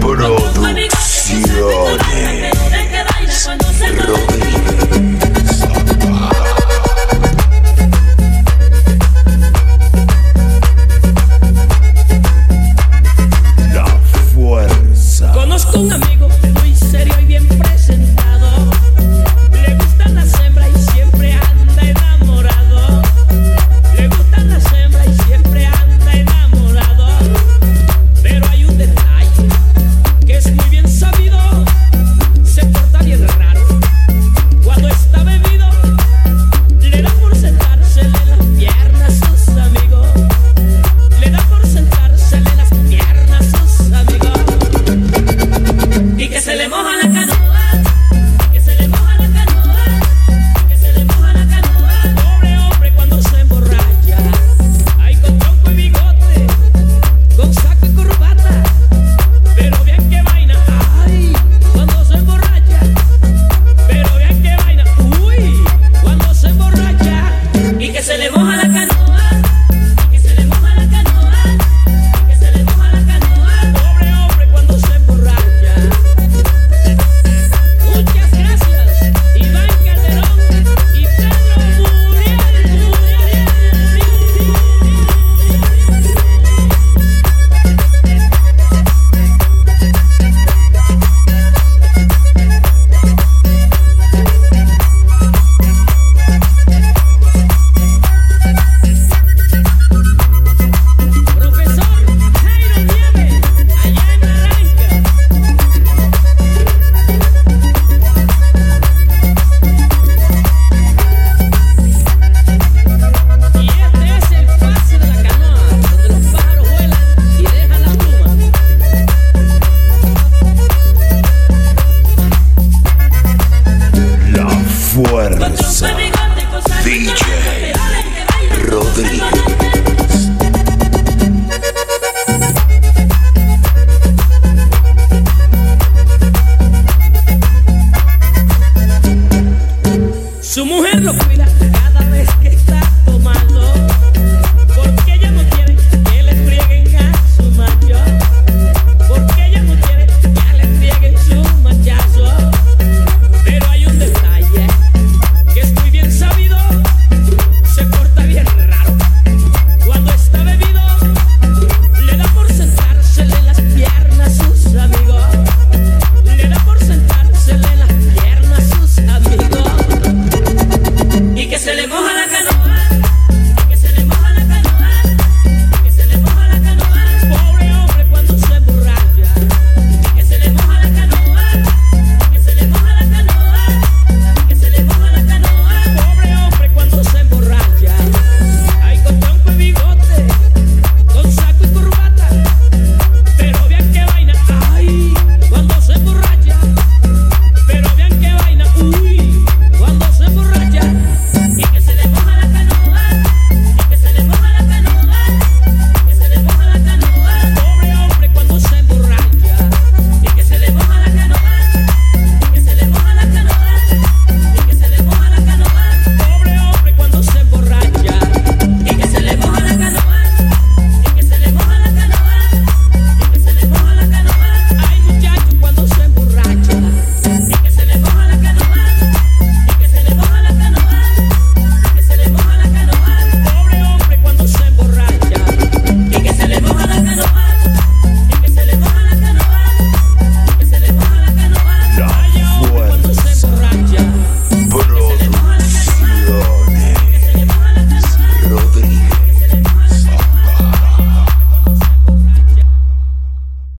Producciones. La fuerza. Conozco un amigo. Moja DJ Rodríguez. Su mujer lo cuida.